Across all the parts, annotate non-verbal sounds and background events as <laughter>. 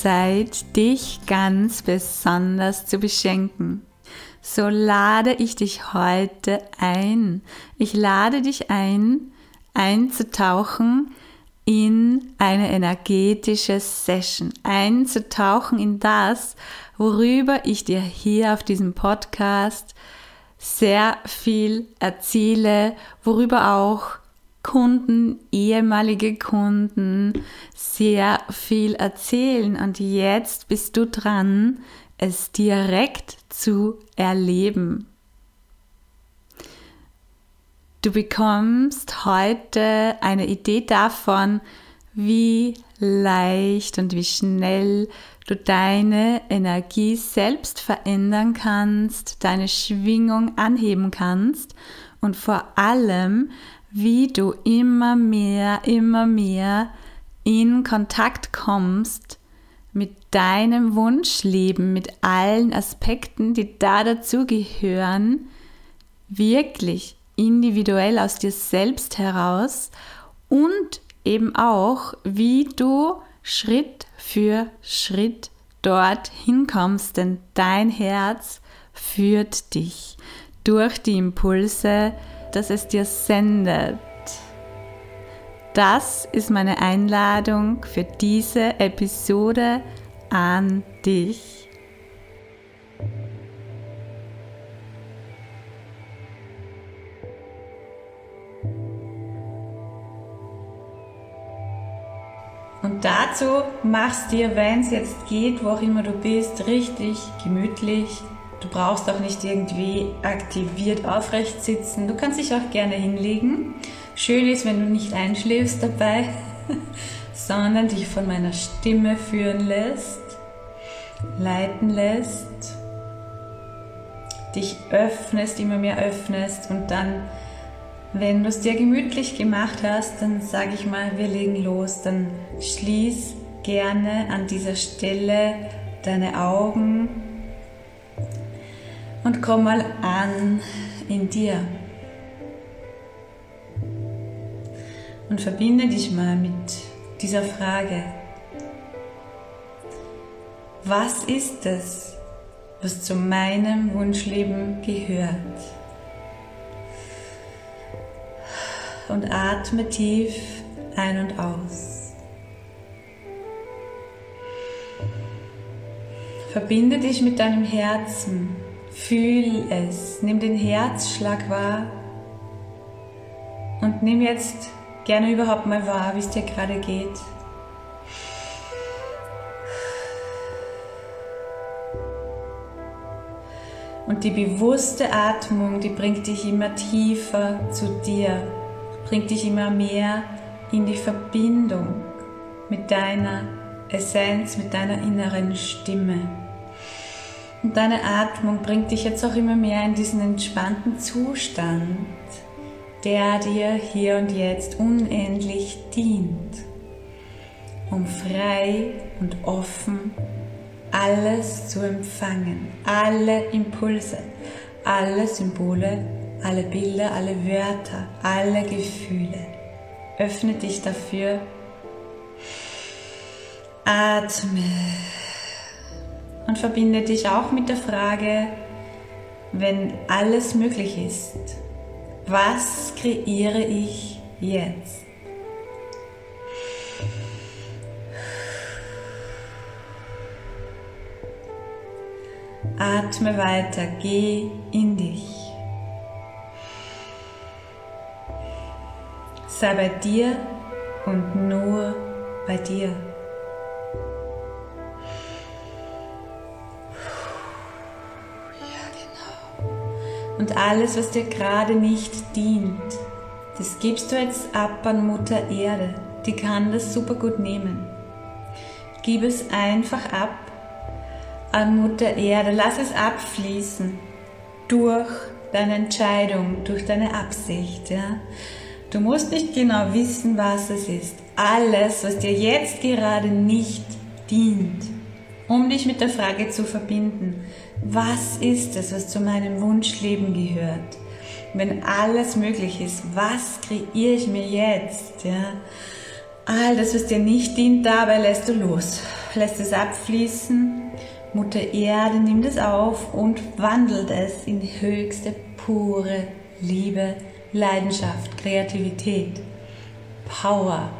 Zeit, dich ganz besonders zu beschenken. So lade ich dich heute ein. Ich lade dich ein, einzutauchen in eine energetische Session, einzutauchen in das, worüber ich dir hier auf diesem Podcast sehr viel erzähle, worüber auch Kunden, ehemalige Kunden sehr viel erzählen und jetzt bist du dran, es direkt zu erleben. Du bekommst heute eine Idee davon, wie leicht und wie schnell du deine Energie selbst verändern kannst, deine Schwingung anheben kannst und vor allem, wie du immer mehr, immer mehr in Kontakt kommst mit deinem Wunschleben, mit allen Aspekten, die da dazu gehören, wirklich individuell aus dir selbst heraus und eben auch, wie du Schritt für Schritt dort hinkommst, denn dein Herz führt dich durch die Impulse, dass es dir sendet. Das ist meine Einladung für diese Episode an dich. Und dazu machst dir, wenn es jetzt geht, wo auch immer du bist, richtig gemütlich Du brauchst auch nicht irgendwie aktiviert aufrecht sitzen. Du kannst dich auch gerne hinlegen. Schön ist, wenn du nicht einschläfst dabei, <laughs> sondern dich von meiner Stimme führen lässt, leiten lässt, dich öffnest, immer mehr öffnest und dann, wenn du es dir gemütlich gemacht hast, dann sage ich mal, wir legen los. Dann schließ gerne an dieser Stelle deine Augen und komm mal an in dir. Und verbinde dich mal mit dieser Frage. Was ist es, was zu meinem Wunschleben gehört? Und atme tief ein und aus. Verbinde dich mit deinem Herzen Fühl es, nimm den Herzschlag wahr und nimm jetzt gerne überhaupt mal wahr, wie es dir gerade geht. Und die bewusste Atmung, die bringt dich immer tiefer zu dir, bringt dich immer mehr in die Verbindung mit deiner Essenz, mit deiner inneren Stimme. Und deine Atmung bringt dich jetzt auch immer mehr in diesen entspannten Zustand, der dir hier und jetzt unendlich dient, um frei und offen alles zu empfangen, alle Impulse, alle Symbole, alle Bilder, alle Wörter, alle Gefühle. Öffne dich dafür. Atme und verbinde dich auch mit der Frage, wenn alles möglich ist, was kreiere ich jetzt? Atme weiter, geh in dich. Sei bei dir und nur bei dir. Und alles, was dir gerade nicht dient, das gibst du jetzt ab an Mutter Erde. Die kann das super gut nehmen. Gib es einfach ab an Mutter Erde. Lass es abfließen durch deine Entscheidung, durch deine Absicht. Ja? Du musst nicht genau wissen, was es ist. Alles, was dir jetzt gerade nicht dient, um dich mit der Frage zu verbinden, was ist es, was zu meinem Wunschleben gehört? Wenn alles möglich ist, was kreiere ich mir jetzt? Ja? All das, was dir nicht dient, dabei lässt du los, lässt es abfließen. Mutter Erde nimmt es auf und wandelt es in höchste, pure Liebe, Leidenschaft, Kreativität, Power,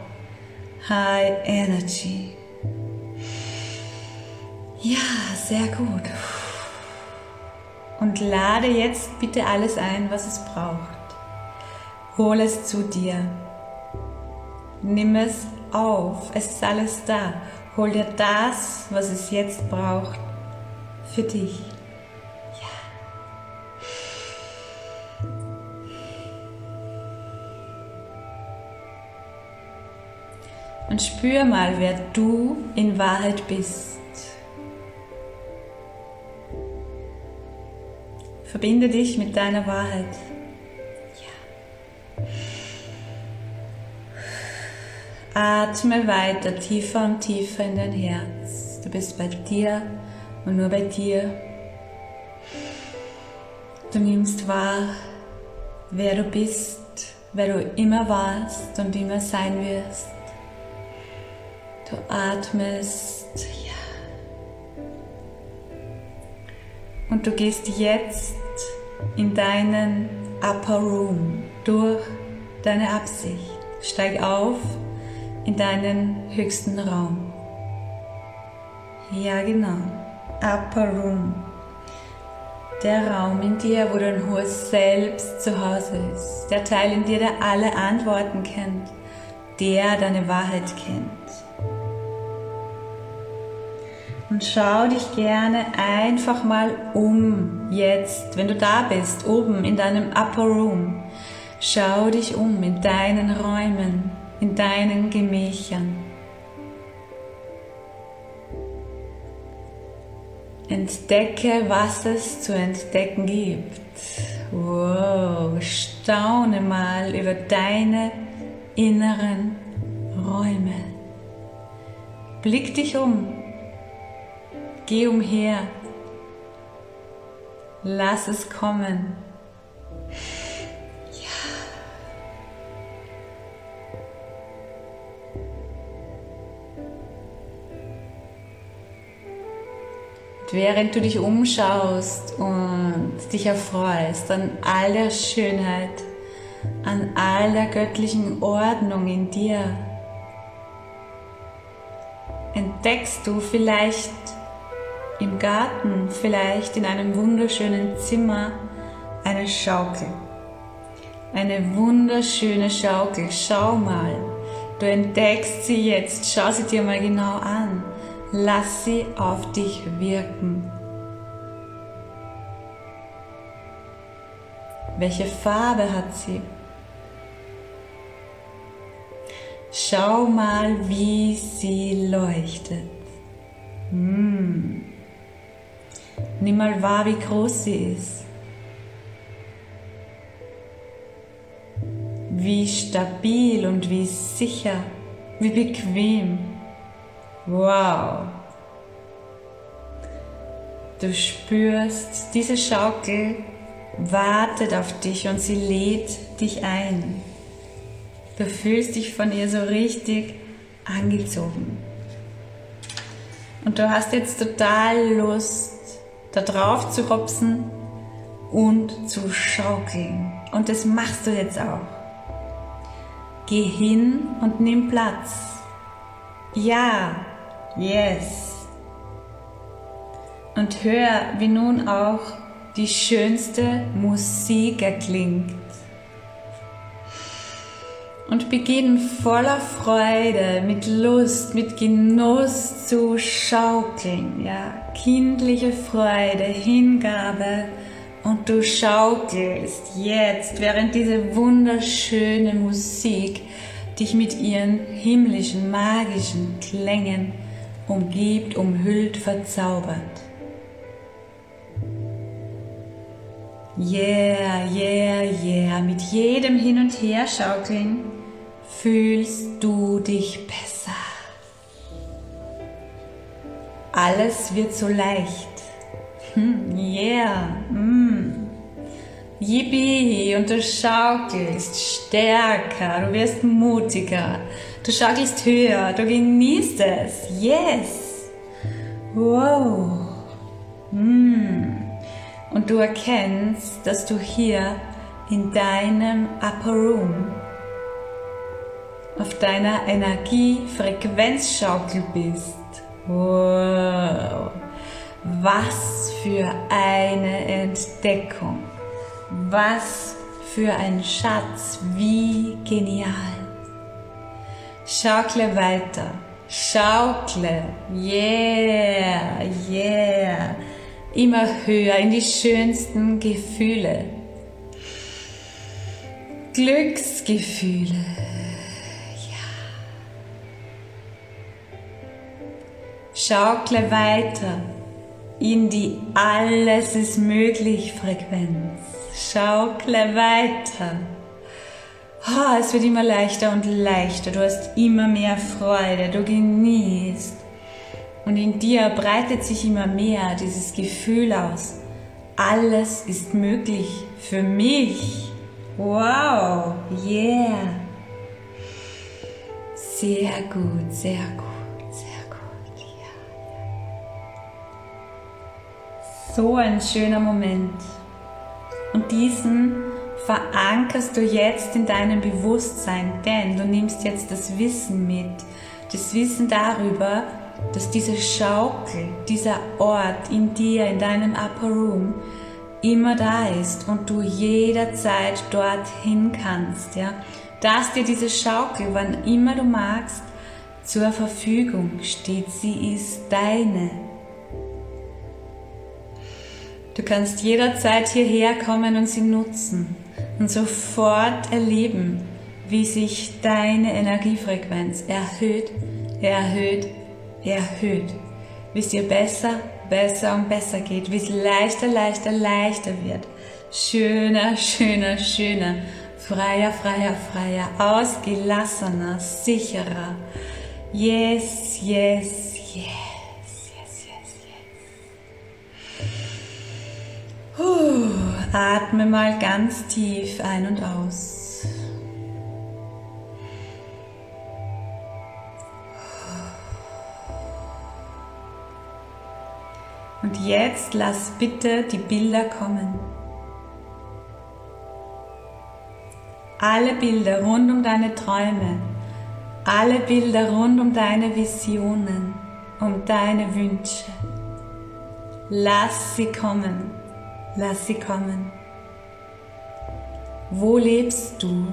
High Energy. Ja, sehr gut. Und lade jetzt bitte alles ein, was es braucht. Hol es zu dir. Nimm es auf. Es ist alles da. Hol dir das, was es jetzt braucht, für dich. Ja. Und spür mal, wer du in Wahrheit bist. Verbinde dich mit deiner Wahrheit. Atme weiter tiefer und tiefer in dein Herz. Du bist bei dir und nur bei dir. Du nimmst wahr, wer du bist, wer du immer warst und immer sein wirst. Du atmest, ja. Und du gehst jetzt in deinen Upper Room durch deine Absicht. Steig auf in deinen höchsten Raum. Ja, genau. Upper Room. Der Raum in dir, wo dein hohes Selbst zu Hause ist. Der Teil in dir, der alle Antworten kennt. Der deine Wahrheit kennt. Und schau dich gerne einfach mal um jetzt, wenn du da bist, oben in deinem Upper Room. Schau dich um in deinen Räumen in deinen Gemächern. Entdecke, was es zu entdecken gibt. Wow, staune mal über deine inneren Räume. Blick dich um. Geh umher. Lass es kommen. während du dich umschaust und dich erfreust an all der Schönheit, an all der göttlichen Ordnung in dir, entdeckst du vielleicht im Garten, vielleicht in einem wunderschönen Zimmer eine Schaukel. Eine wunderschöne Schaukel. Schau mal. Du entdeckst sie jetzt. Schau sie dir mal genau an. Lass sie auf dich wirken. Welche Farbe hat sie? Schau mal, wie sie leuchtet. Hm. Nimm mal wahr, wie groß sie ist. Wie stabil und wie sicher, wie bequem. Wow. Du spürst, diese Schaukel wartet auf dich und sie lädt dich ein. Du fühlst dich von ihr so richtig angezogen. Und du hast jetzt total Lust, da drauf zu hopsen und zu schaukeln. Und das machst du jetzt auch. Geh hin und nimm Platz. Ja, Yes. Und hör, wie nun auch die schönste Musik erklingt und beginnen voller Freude, mit Lust, mit Genuss zu schaukeln. Ja, kindliche Freude, Hingabe und du schaukelst jetzt, während diese wunderschöne Musik dich mit ihren himmlischen, magischen Klängen umgibt, umhüllt, verzaubert. Yeah, yeah, yeah, mit jedem Hin- und Herschaukeln fühlst du dich besser. Alles wird so leicht. Hm, yeah. Mm. Yippie, und du schaukelst stärker, du wirst mutiger, du schaukelst höher, du genießt es. Yes. Wow. Mm. Und du erkennst, dass du hier in deinem Upper Room auf deiner Energiefrequenzschaukel bist. Wow. Was für eine Entdeckung. Was für ein Schatz. Wie genial. Schaukle weiter. Schaukle. Yeah, yeah immer höher in die schönsten Gefühle. Glücksgefühle. Schaukle weiter in die Alles ist möglich Frequenz. Schaukle weiter. Oh, es wird immer leichter und leichter. Du hast immer mehr Freude. Du genießt. Und in dir breitet sich immer mehr dieses Gefühl aus. Alles ist möglich für mich. Wow, yeah. Sehr gut, sehr gut, So ein schöner Moment. Und diesen verankerst du jetzt in deinem Bewusstsein, denn du nimmst jetzt das Wissen mit. Das Wissen darüber, dass diese Schaukel, dieser Ort in dir, in deinem Upper Room, immer da ist und du jederzeit dorthin kannst, ja. Dass dir diese Schaukel, wann immer du magst, zur Verfügung steht. Sie ist deine. Du kannst jederzeit hierher kommen und sie nutzen und sofort erleben, wie sich deine Energiefrequenz erhöht, erhöht, erhöht, wie es dir besser, besser und besser geht, wie es leichter, leichter, leichter wird. Schöner, schöner, schöner, freier, freier, freier, ausgelassener, sicherer. Yes, yes, yes, atme mal ganz tief ein und aus. Und jetzt lass bitte die Bilder kommen. Alle Bilder rund um deine Träume, alle Bilder rund um deine Visionen, um deine Wünsche. Lass sie kommen, lass sie kommen. Wo lebst du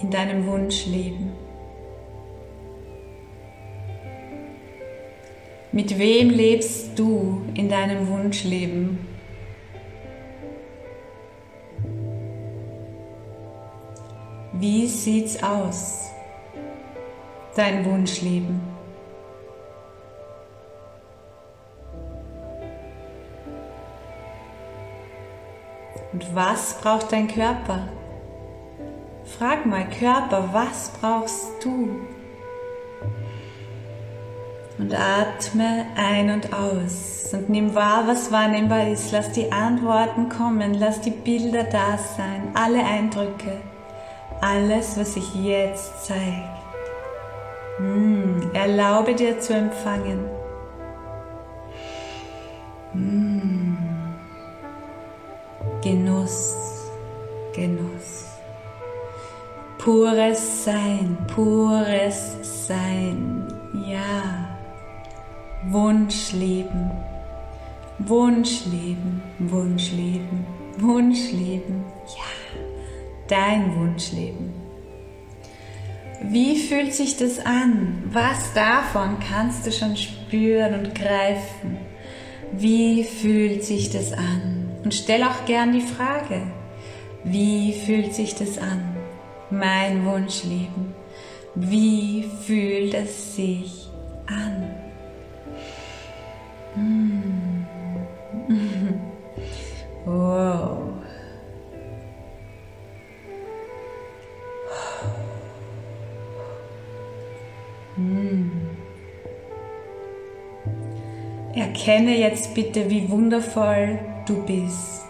in deinem Wunschleben? Mit wem lebst du in deinem Wunschleben? Wie sieht's aus? Dein Wunschleben. Was braucht dein Körper? Frag mal Körper, was brauchst du? Und atme ein und aus und nimm wahr, was wahrnehmbar ist. Lass die Antworten kommen, lass die Bilder da sein, alle Eindrücke, alles, was sich jetzt zeigt. Mm, erlaube dir zu empfangen. Mm. Genuss, Genuss. Pures Sein, pures Sein, ja. Wunschleben, Wunschleben, Wunschleben, Wunschleben. Ja, dein Wunschleben. Wie fühlt sich das an? Was davon kannst du schon spüren und greifen? Wie fühlt sich das an? Und stell auch gern die Frage, wie fühlt sich das an? Mein Wunschleben. Wie fühlt es sich an? Mm. <laughs> Wow. Mm. Erkenne jetzt bitte, wie wundervoll du bist.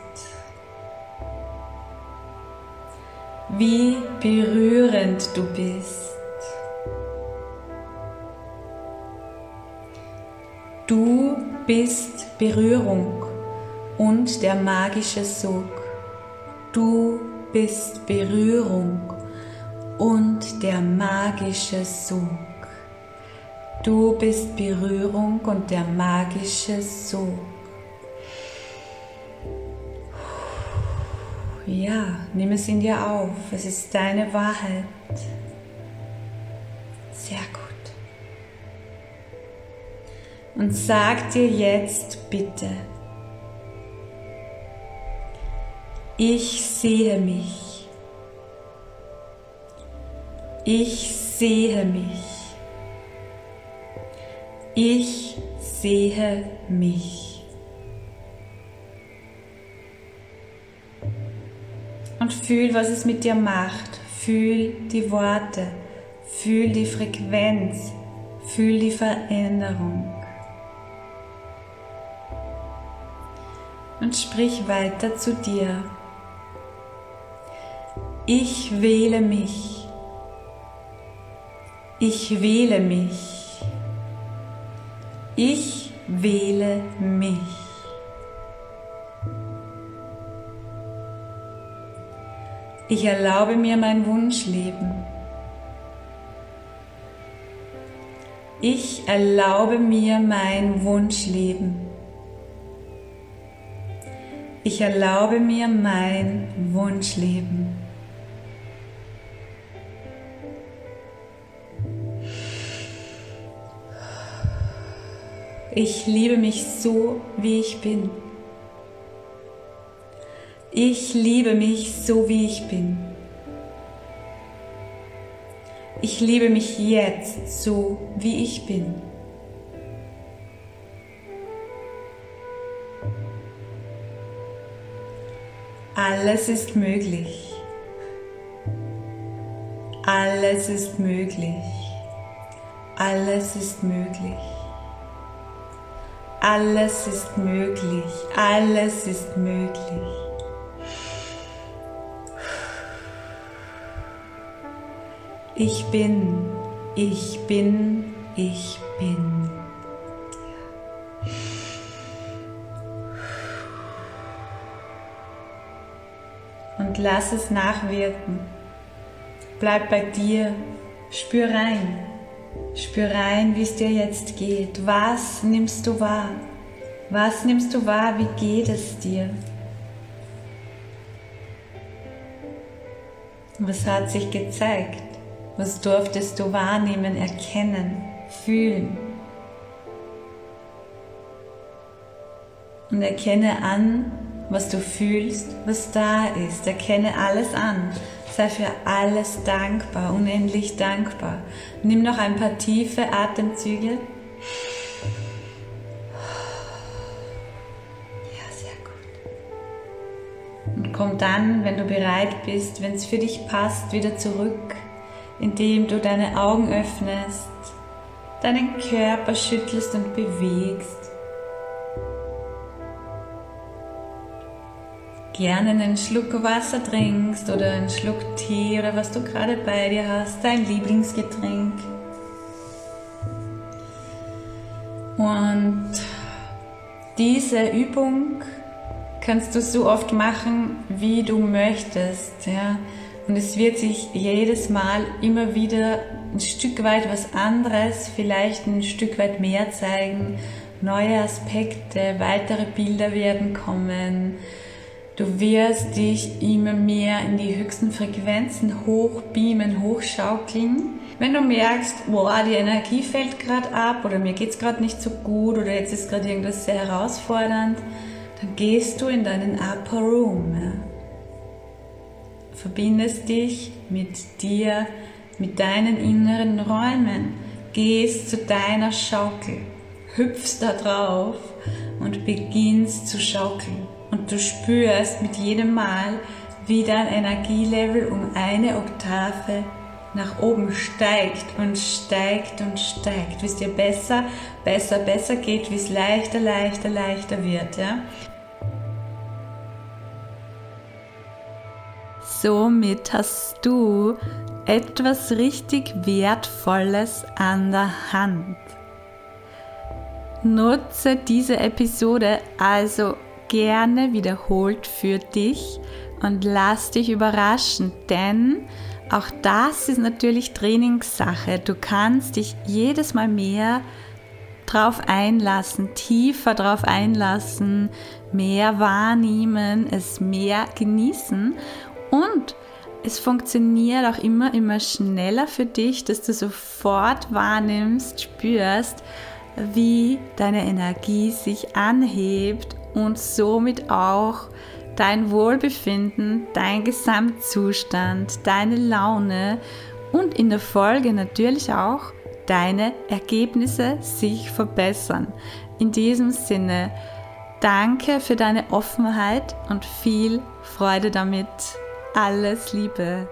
Wie berührend du bist. Du bist Berührung und der magische Sog. Du bist Berührung und der magische Sog. Du bist Berührung und der magische Sog. Ja, nimm es in dir auf. Es ist deine Wahrheit. Sehr gut. Und sag dir jetzt bitte, ich sehe mich. Ich sehe mich. Ich sehe mich. Fühl, was es mit dir macht. Fühl die Worte. Fühl die Frequenz. Fühl die Veränderung. Und sprich weiter zu dir. Ich wähle mich. Ich wähle mich. Ich wähle mich. Ich erlaube mir mein Wunschleben. Ich erlaube mir mein Wunschleben. Ich erlaube mir mein Wunschleben. Ich liebe mich so, wie ich bin. Ich liebe mich so, wie ich bin. Ich liebe mich jetzt so, wie ich bin. Alles ist möglich. Alles ist möglich. Alles ist möglich. Alles ist möglich. Alles ist möglich. Ich bin, ich bin, ich bin. Und lass es nachwirken. Bleib bei dir, spür rein. Spür rein, wie es dir jetzt geht. Was nimmst du wahr? Was nimmst du wahr? Wie geht es dir? Was hat sich gezeigt? Was durftest du wahrnehmen, erkennen, fühlen? Und erkenne an, was du fühlst, was da ist. Erkenne alles an. Sei für alles dankbar, unendlich dankbar. Nimm noch ein paar tiefe Atemzüge. Ja, sehr gut. Und komm dann, wenn du bereit bist, wenn es für dich passt, wieder zurück, indem du deine Augen öffnest, deinen Körper schüttelst und bewegst. gerne einen Schluck Wasser trinkst oder einen Schluck Tee oder was du gerade bei dir hast, dein Lieblingsgetränk. Und diese Übung kannst du so oft machen, wie du möchtest. Ja? Und es wird sich jedes Mal immer wieder ein Stück weit was anderes, vielleicht ein Stück weit mehr zeigen, neue Aspekte, weitere Bilder werden kommen. Du wirst dich immer mehr in die höchsten Frequenzen hochbeamen, hochschaukeln. Wenn du merkst, boah, die Energie fällt gerade ab oder mir geht es gerade nicht so gut oder jetzt ist gerade irgendwas sehr herausfordernd, dann gehst du in deinen Upper Room. Ja. Verbindest dich mit dir, mit deinen inneren Räumen, gehst zu deiner Schaukel, hüpfst da drauf und beginnst zu schaukeln und du spürst mit jedem Mal, wie dein Energielevel um eine Oktave nach oben steigt und steigt und steigt, wie es dir besser, besser, besser geht, wie es leichter, leichter, leichter wird. Ja? Somit hast du etwas richtig Wertvolles an der Hand. Nutze diese Episode also gerne wiederholt für dich und lass dich überraschen, denn auch das ist natürlich Trainingssache. Du kannst dich jedes Mal mehr drauf einlassen, tiefer drauf einlassen, mehr wahrnehmen, es mehr genießen und es funktioniert auch immer, immer schneller für dich, dass du sofort wahrnimmst, spürst, wie deine Energie sich anhebt und somit auch dein Wohlbefinden, dein Gesamtzustand, deine Laune und in der Folge natürlich auch deine Ergebnisse sich verbessern. In diesem Sinne, danke für deine Offenheit und viel Freude damit. Alles Liebe.